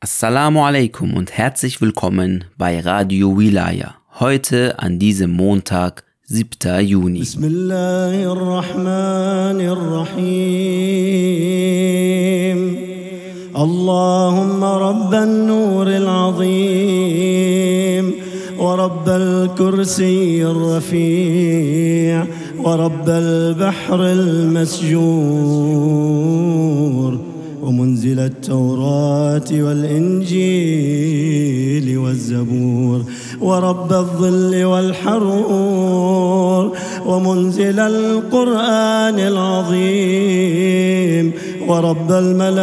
Assalamu alaikum und herzlich willkommen bei Radio Wilaya. Heute an diesem Montag, 7. Juni. Bismillahirrahmanirrahim. Allahumma rabban nuril azim. ورب الكرسي الرفيع ورب البحر المسجور ومنزل التوراة والإنجيل والزبور ورب الظل والحرور ومنزل القرآن العظيم ورب الملائكة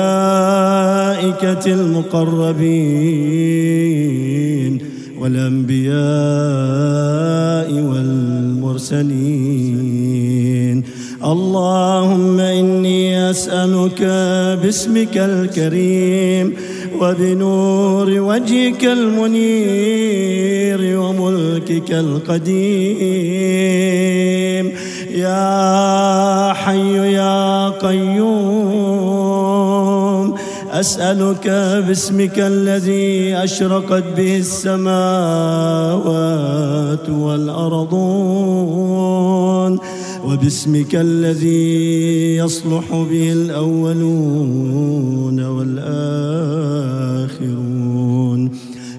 المقربين والأنبياء والمرسلين. اللهم إني أسألك باسمك الكريم وبنور وجهك المنير وملكك القديم. يا حي يا قيوم أسألك باسمك الذي أشرقت به السماوات والأرضون. وباسمك الذي يصلح به الأولون والآخرون.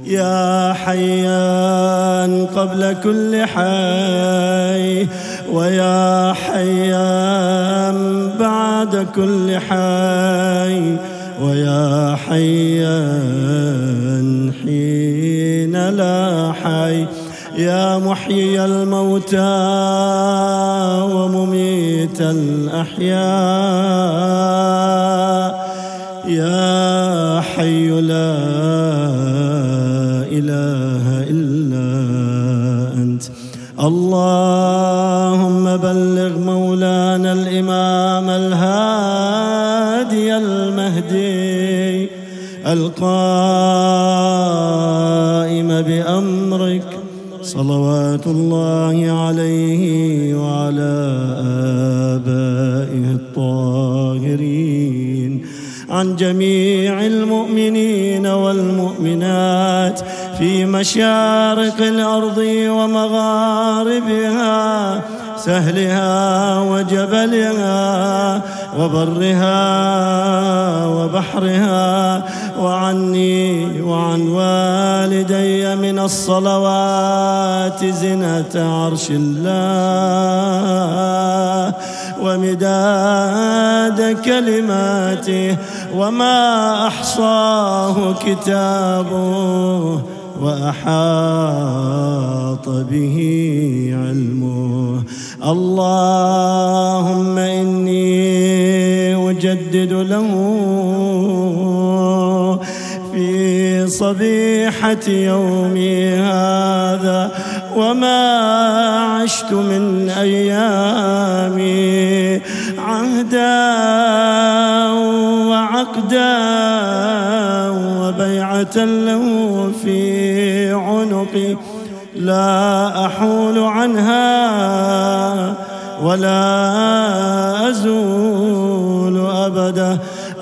يا حيان قبل كل حي ويا حيان بعد كل حي ويا حيان حين لا حي. يا محيي الموتى ومميت الأحياء. يا حي لا إله إلا أنت. اللهم بلغ مولانا الإمام الهادي المهدي القائم بأمرك. صلوات الله عليه وعلى آبائه الطاهرين. عن جميع المؤمنين والمؤمنات في مشارق الأرض ومغاربها سهلها وجبلها وبرها وبحرها وعني وعن والدي من الصلوات زنة عرش الله ومداد كلماته وما أحصاه كتابه وأحاط به علمه. اللهم إني أجدد له في صبيحة يومي هذا وما عشت من أيامي عهدا وعقدا وبيعة له في عنقي لا أحول عنها ولا أزول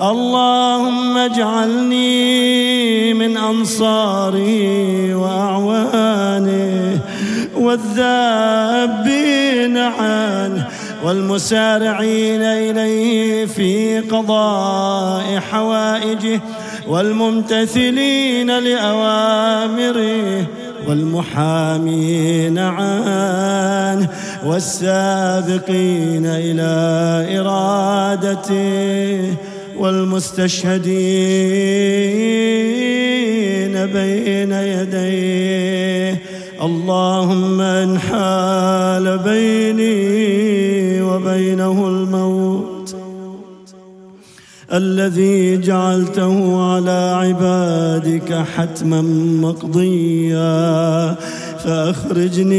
اللهم اجعلني من أنصاره وأعوانه والذابين عنه والمسارعين إليه في قضاء حوائجه والممتثلين لأوامره والمحامين عنه والسابقين إلى إرادته والمستشهدين بين يديه. اللهم إن حال بيني وبينه الموت الذي جعلته على عبادك حتما مقضيا. فأخرجني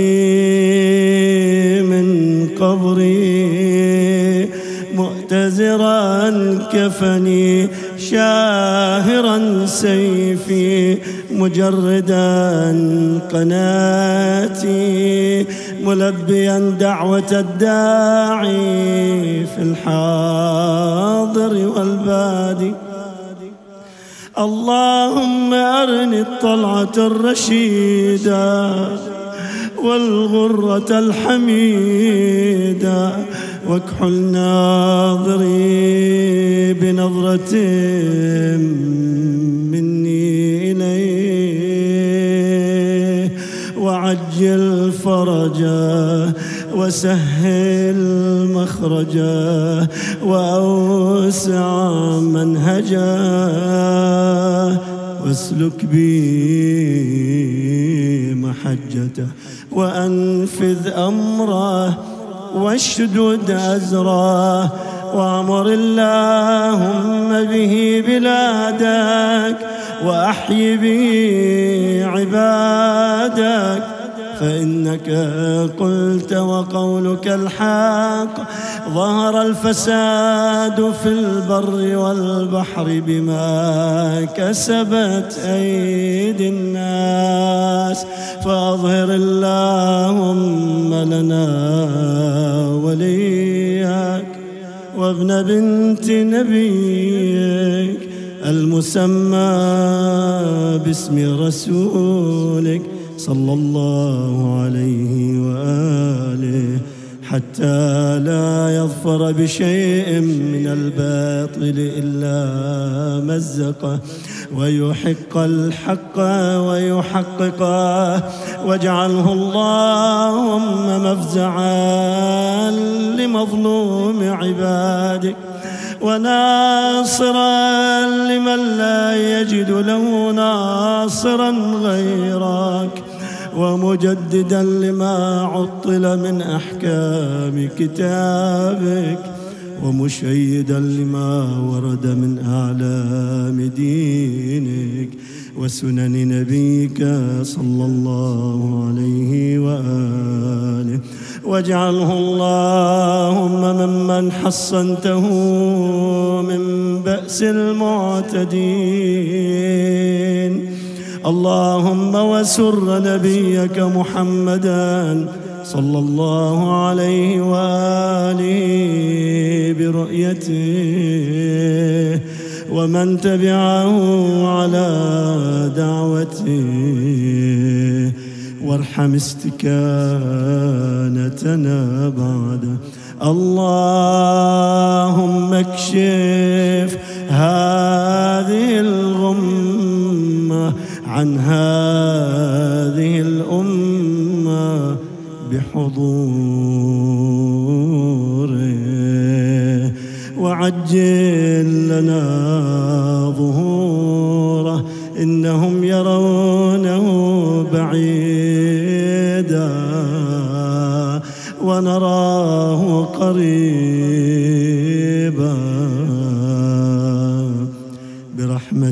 من قبري. مؤتزرا كفني شاهرا سيفي مجردا قناتي ملبيا دعوة الداعي في الحاضر والبادي. اللهم أرني الطلعة الرشيدة والغرة الحميدة واكحل ناظري بنظرة مني إليه. وعجل فرجه وسهل مخرجه وأوسع منهجه واسلك بي محجته وأنفذ أمره واشدد أزره وأمر اللهم به بلادك وأحي به عبادك فإنك قلت وقولك الحق. ظهر الفساد في البر والبحر بما كسبت أيدي الناس. فأظهر اللهم لنا وليك وابن بنت نبيك المسمى باسم رسولك. صلى الله عليه وآله حتى لا يظفر بشيء من الباطل إلا مزقه ويحق الحق ويحققه واجعله اللهم مفزعا لمظلوم عبادك وناصرا لمن لا يجد له ناصرا غيرك ومجددا لما عطل من أحكام كتابك ومشيدا لما ورد من اعلام دينك وسنن نبيك صلى الله عليه وآله. واجعله اللهم ممن حصنته من بأس المعتدين. اللهم وسر نبيك محمدا صلى الله عليه وآله برؤيته ومن تبعه على دعوته وارحم استكانتنا بعد. اللهم اكشف هذه الغمة عن هذه الأمة بحضوره. وعجل لنا ظهوره إنهم يرونه بعيدا. ونراه قريبا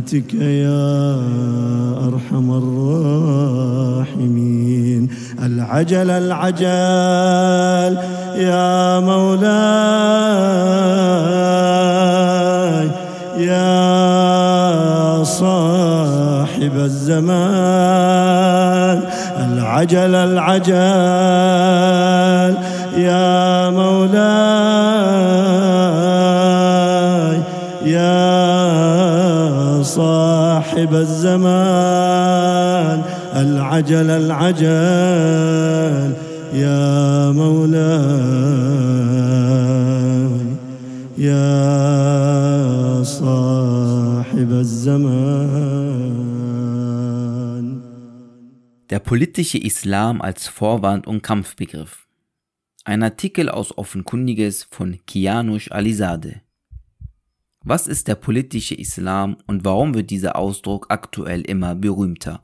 برحمتك يا أرحم الراحمين. العجل العجل يا مولاي يا صاحب الزمان. العجل العجل يا مولاي يا صاحب الزمان العجل العجل يا مولاي يا صاحب الزمان Der politische Islam als Vorwand und Kampfbegriff. Ein Artikel aus Offenkundiges von Kianush Alizade. Was ist der politische Islam und warum wird dieser Ausdruck aktuell immer berühmter?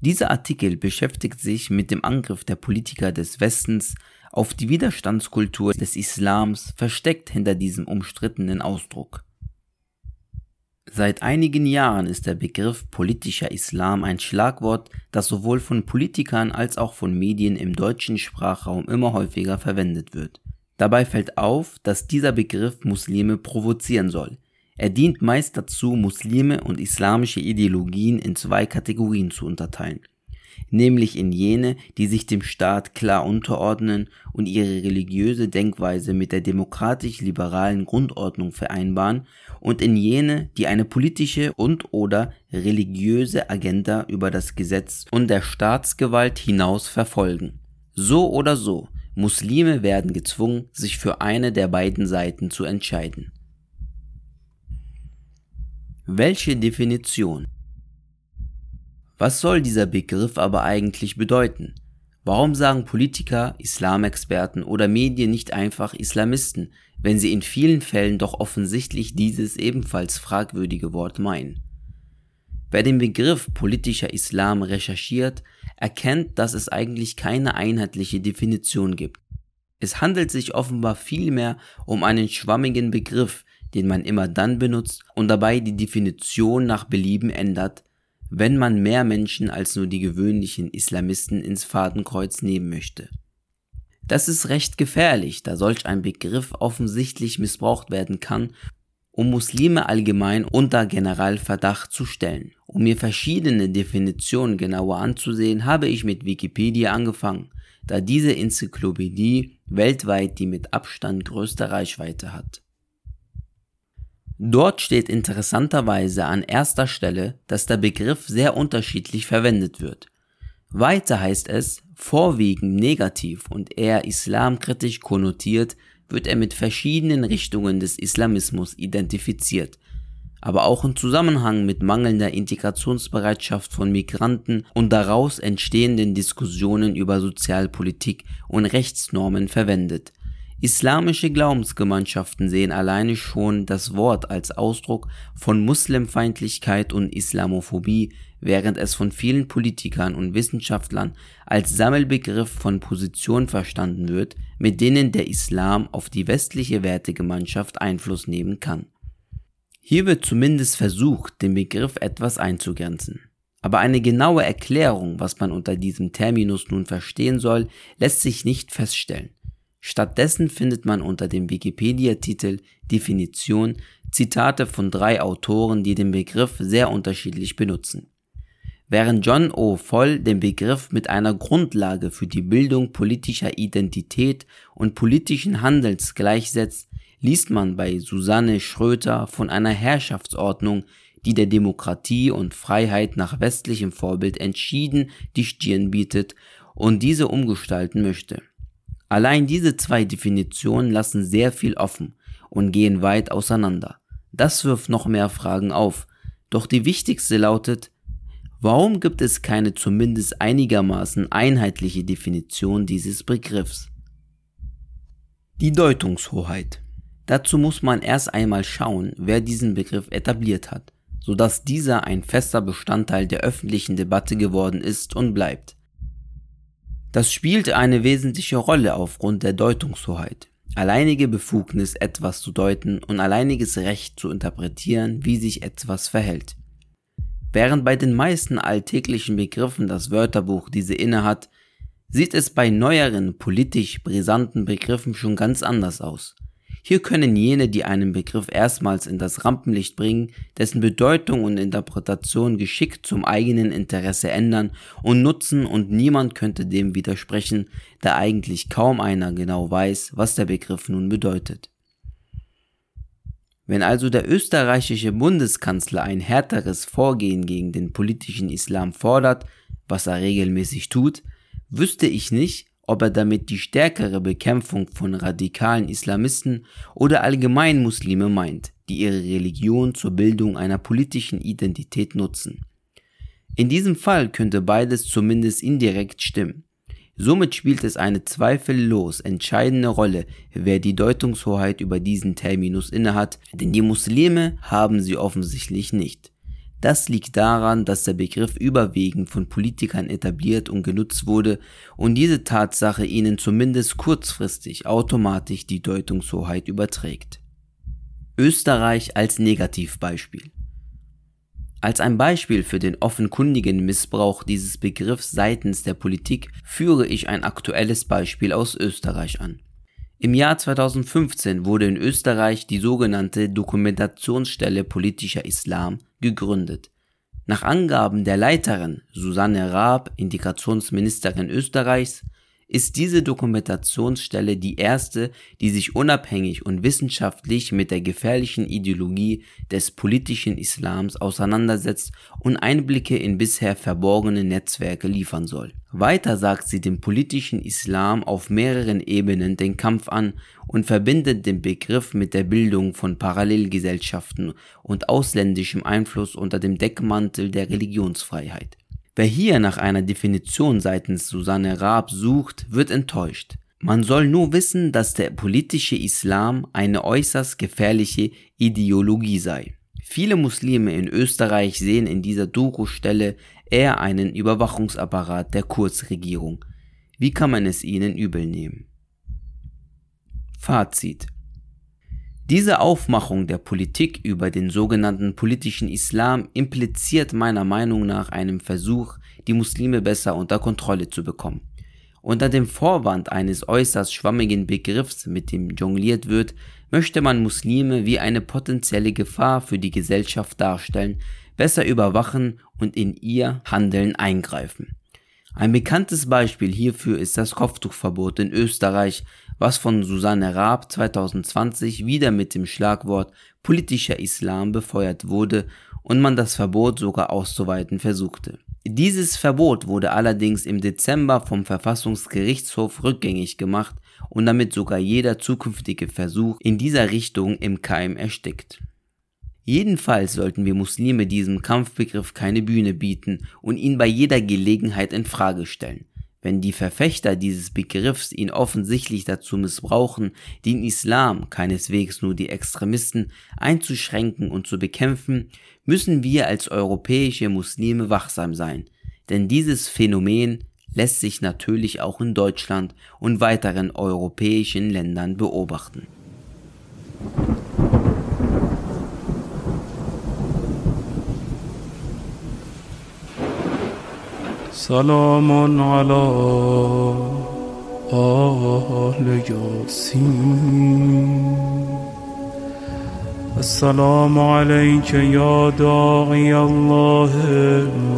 Dieser Artikel beschäftigt sich mit dem Angriff der Politiker des Westens auf die Widerstandskultur des Islams versteckt hinter diesem umstrittenen Ausdruck. Seit einigen Jahren ist der Begriff politischer Islam ein Schlagwort, das sowohl von Politikern als auch von Medien im deutschen Sprachraum immer häufiger verwendet wird. Dabei fällt auf, dass dieser Begriff Muslime provozieren soll. Er dient meist dazu, Muslime und islamische Ideologien in zwei Kategorien zu unterteilen. nämlich in jene, die sich dem Staat klar unterordnen und ihre religiöse Denkweise mit der demokratisch-liberalen Grundordnung vereinbaren, und in jene, die eine politische und/oder religiöse Agenda über das Gesetz und der Staatsgewalt hinaus verfolgen. So oder so, Muslime werden gezwungen, sich für eine der beiden Seiten zu entscheiden. Welche Definition? Was soll dieser Begriff aber eigentlich bedeuten? Warum sagen Politiker, Islamexperten oder Medien nicht einfach Islamisten, wenn sie in vielen Fällen doch offensichtlich dieses ebenfalls fragwürdige Wort meinen? Wer den Begriff politischer Islam recherchiert, erkennt, dass es eigentlich keine einheitliche Definition gibt. Es handelt sich offenbar vielmehr um einen schwammigen Begriff, den man immer dann benutzt und dabei die Definition nach Belieben ändert, wenn man mehr Menschen als nur die gewöhnlichen Islamisten ins Fadenkreuz nehmen möchte. Das ist recht gefährlich, da solch ein Begriff offensichtlich missbraucht werden kann, um Muslime allgemein unter Generalverdacht zu stellen. Um mir verschiedene Definitionen genauer anzusehen, habe ich mit Wikipedia angefangen, da diese Enzyklopädie weltweit die mit Abstand größte Reichweite hat. Dort steht interessanterweise an erster Stelle, dass der Begriff sehr unterschiedlich verwendet wird. Weiter heißt es, vorwiegend negativ und eher islamkritisch konnotiert, wird er mit verschiedenen Richtungen des Islamismus identifiziert, aber auch im Zusammenhang mit mangelnder Integrationsbereitschaft von Migranten und daraus entstehenden Diskussionen über Sozialpolitik und Rechtsnormen verwendet. Islamische Glaubensgemeinschaften sehen alleine schon das Wort als Ausdruck von Muslimfeindlichkeit und Islamophobie, während es von vielen Politikern und Wissenschaftlern als Sammelbegriff von Positionen verstanden wird, mit denen der Islam auf die westliche Wertegemeinschaft Einfluss nehmen kann. Hier wird zumindest versucht, den Begriff etwas einzugrenzen. Aber eine genaue Erklärung, was man unter diesem Terminus nun verstehen soll, lässt sich nicht feststellen. Stattdessen findet man unter dem Wikipedia-Titel Definition Zitate von drei Autoren, die den Begriff sehr unterschiedlich benutzen. Während John O. Voll den Begriff mit einer Grundlage für die Bildung politischer Identität und politischen Handels gleichsetzt, liest man bei Susanne Schröter von einer Herrschaftsordnung, die der Demokratie und Freiheit nach westlichem Vorbild entschieden die Stirn bietet und diese umgestalten möchte. Allein diese zwei Definitionen lassen sehr viel offen und gehen weit auseinander. Das wirft noch mehr Fragen auf. Doch die wichtigste lautet, warum gibt es keine zumindest einigermaßen einheitliche Definition dieses Begriffs? Die Deutungshoheit. Dazu muss man erst einmal schauen, wer diesen Begriff etabliert hat, sodass dieser ein fester Bestandteil der öffentlichen Debatte geworden ist und bleibt. Das spielte eine wesentliche Rolle aufgrund der Deutungshoheit. Alleinige Befugnis, etwas zu deuten und alleiniges Recht zu interpretieren, wie sich etwas verhält. Während bei den meisten alltäglichen Begriffen das Wörterbuch diese innehat, sieht es bei neueren politisch brisanten Begriffen schon ganz anders aus. Hier können jene, die einen Begriff erstmals in das Rampenlicht bringen, dessen Bedeutung und Interpretation geschickt zum eigenen Interesse ändern und nutzen und niemand könnte dem widersprechen, da eigentlich kaum einer genau weiß, was der Begriff nun bedeutet. Wenn also der österreichische Bundeskanzler ein härteres Vorgehen gegen den politischen Islam fordert, was er regelmäßig tut, wüsste ich nicht, ob er damit die stärkere Bekämpfung von radikalen Islamisten oder allgemein Muslime meint, die ihre Religion zur Bildung einer politischen Identität nutzen. In diesem Fall könnte beides zumindest indirekt stimmen. Somit spielt es eine zweifellos entscheidende Rolle, wer die Deutungshoheit über diesen Terminus innehat, denn die Muslime haben sie offensichtlich nicht. Das liegt daran, dass der Begriff überwiegend von Politikern etabliert und genutzt wurde und diese Tatsache ihnen zumindest kurzfristig automatisch die Deutungshoheit überträgt. Österreich als Negativbeispiel. Als ein Beispiel für den offenkundigen Missbrauch dieses Begriffs seitens der Politik führe ich ein aktuelles Beispiel aus Österreich an. Im Jahr 2015 wurde in Österreich die sogenannte Dokumentationsstelle politischer Islam gegründet. Nach Angaben der Leiterin Susanne Raab, Integrationsministerin Österreichs, ist diese Dokumentationsstelle die erste, die sich unabhängig und wissenschaftlich mit der gefährlichen Ideologie des politischen Islams auseinandersetzt und Einblicke in bisher verborgene Netzwerke liefern soll. Weiter sagt sie dem politischen Islam auf mehreren Ebenen den Kampf an und verbindet den Begriff mit der Bildung von Parallelgesellschaften und ausländischem Einfluss unter dem Deckmantel der Religionsfreiheit. Wer hier nach einer Definition seitens Susanne Raab sucht, wird enttäuscht. Man soll nur wissen, dass der politische Islam eine äußerst gefährliche Ideologie sei. Viele Muslime in Österreich sehen in dieser Doku-Stelle eher einen Überwachungsapparat der Kurzregierung. Wie kann man es ihnen übel nehmen? Fazit diese Aufmachung der Politik über den sogenannten politischen Islam impliziert meiner Meinung nach einen Versuch, die Muslime besser unter Kontrolle zu bekommen. Unter dem Vorwand eines äußerst schwammigen Begriffs, mit dem jongliert wird, möchte man Muslime wie eine potenzielle Gefahr für die Gesellschaft darstellen, besser überwachen und in ihr Handeln eingreifen. Ein bekanntes Beispiel hierfür ist das Kopftuchverbot in Österreich, was von Susanne Raab 2020 wieder mit dem Schlagwort politischer Islam befeuert wurde und man das Verbot sogar auszuweiten versuchte. Dieses Verbot wurde allerdings im Dezember vom Verfassungsgerichtshof rückgängig gemacht und damit sogar jeder zukünftige Versuch in dieser Richtung im Keim erstickt. Jedenfalls sollten wir Muslime diesem Kampfbegriff keine Bühne bieten und ihn bei jeder Gelegenheit in Frage stellen. Wenn die Verfechter dieses Begriffs ihn offensichtlich dazu missbrauchen, den Islam, keineswegs nur die Extremisten, einzuschränken und zu bekämpfen, müssen wir als europäische Muslime wachsam sein. Denn dieses Phänomen lässt sich natürlich auch in Deutschland und weiteren europäischen Ländern beobachten. سلام على آل ياسين السلام عليك يا داعي الله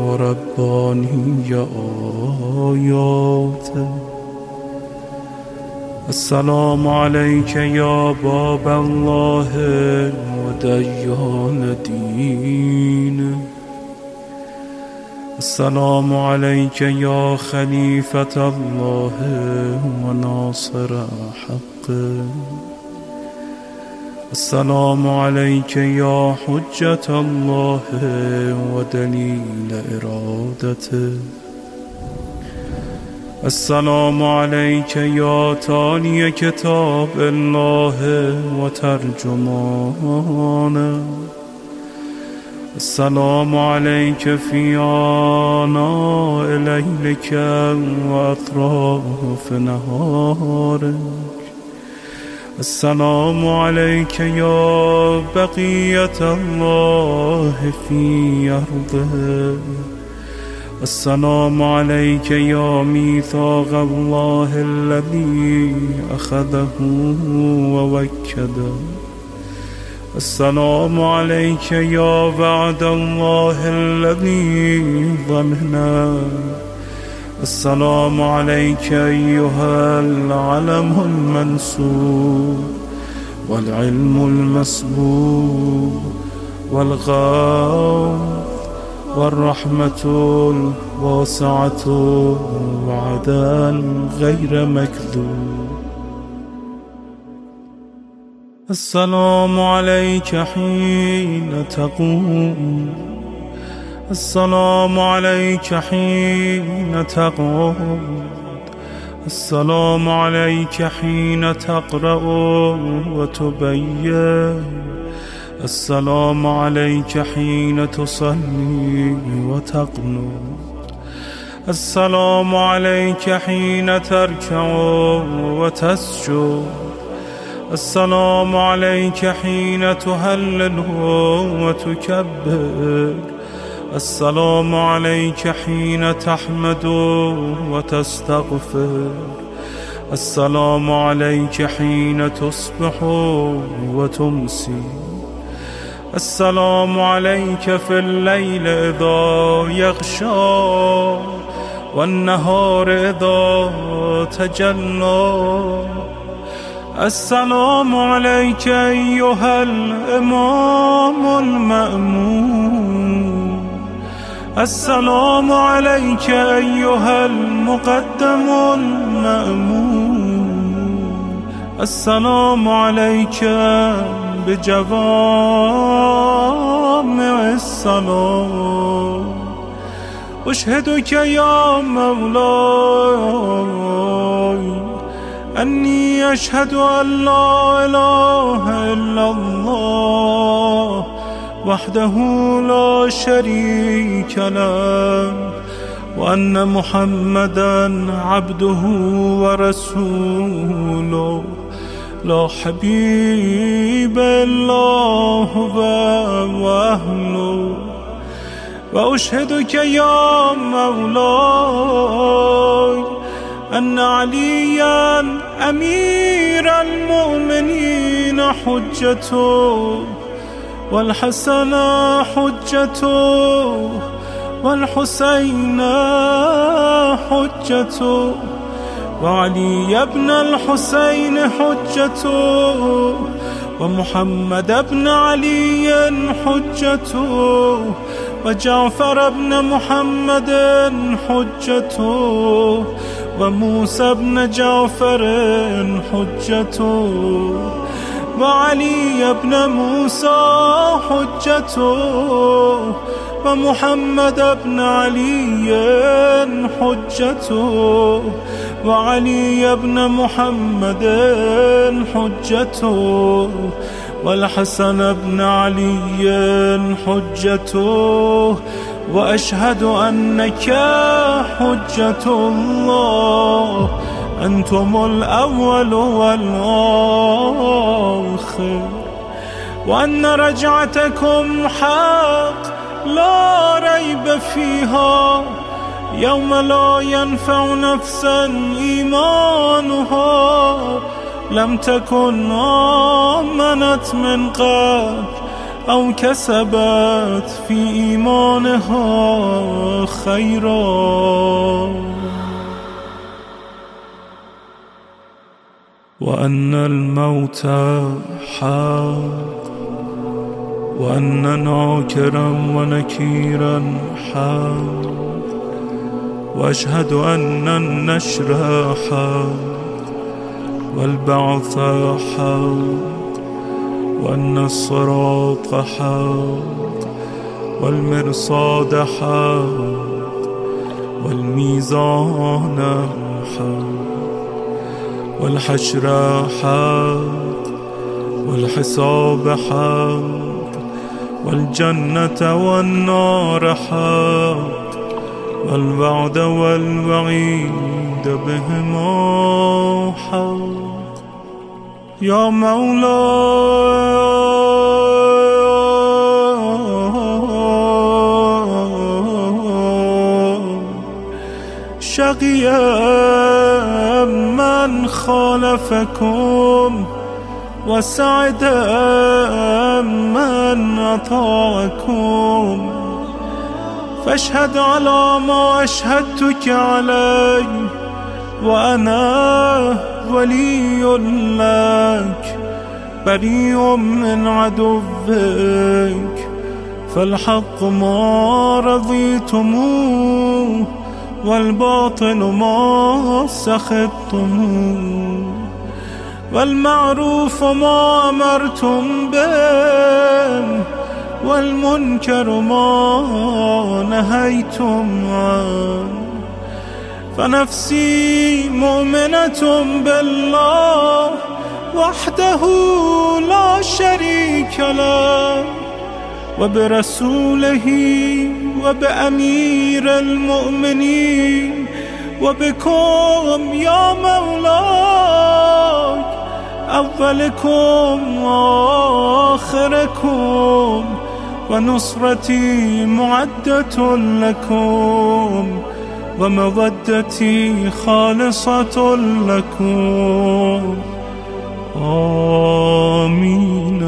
ورباني آياته السلام عليك يا باب الله وديان دينه السلام عليك يا خليفة الله وناصر حقه السلام عليك يا حجة الله ودليل إرادته. السلام عليك يا تالي كتاب الله وترجمانه. السلام عليك في آناء ليلك وأطراف نهارك. السلام عليك يا بقية الله في أرضه السلام عليك يا ميثاق الله الذي أخذه ووكده. السلام عليك يا وعد الله الذي ضمنا السلام عليك أيها العلم المنسوب والعلم المسبوب والغاو والرحمة الواسعة وعدا غير مكذوب. السلام عليك حين تقوم. السلام عليك حين تقوم. السلام عليك حين تقرأ وتبين. السلام عليك حين تصلي وتقنط السلام عليك حين تركع وتسجد. السلام عليك حين تهلل وتكبر. السلام عليك حين تحمد وتستغفر. السلام عليك حين تصبح وتمسي. السلام عليك في الليل إذا يغشى والنهار إذا تجلى. السلام عليك أيها الإمام المأمون السلام عليك أيها المقدم المأمون السلام عليك بجوامع السلام أشهدك يا مولاي أني أشهد أن لا إله إلا الله وحده لا شريك له وأن محمدا عبده ورسوله. لا حبيب الله وأهله. وأشهدك يا مولاي أن عليا أمير المؤمنين حجته والحسن حجته والحسين حجته وعلي بن الحسين حجته ومحمد بن علي حجته وجعفر بن محمد حجته. وموسى بن جعفر حجته وعلي بن موسى حجته ومحمد بن علي حجته وعلي بن محمد حجته والحسن بن علي حجته وأشهد أنك حجة الله أنتم الأول والآخر. وأن رجعتكم حق لا ريب فيها. يوم لا ينفع نفسا إيمانها لم تكن آمنت من قبل. أو كسبت في إيمانها خيرا. وأن الموت حق وأن ناكرا ونكيرا حق. وأشهد أن النشر حق والبعث حق. وأن الصراط حق والمرصاد حق والميزان حق والحشر حق والحساب حق والجنة والنار حق والوعد والوعيد بهما حق يا مولاي من خالفكم وسعد من أطاعكم. فاشهد على ما أشهدتك عليه وأنا ولي لك بريء من عدوك. فالحق ما رضيتموه والباطل ما سخطتموه. والمعروف ما أمرتم به والمنكر ما نهيتم عنه. فنفسي مؤمنة بالله وحده لا شريك له وبرسوله وبأمير المؤمنين وبكم يا مولاي أولكم وآخركم ونصرتي معدة لكم. ومودتي خالصة لكم. آمين.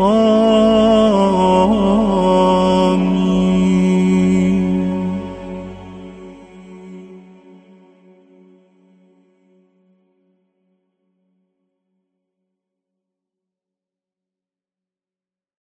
آمين.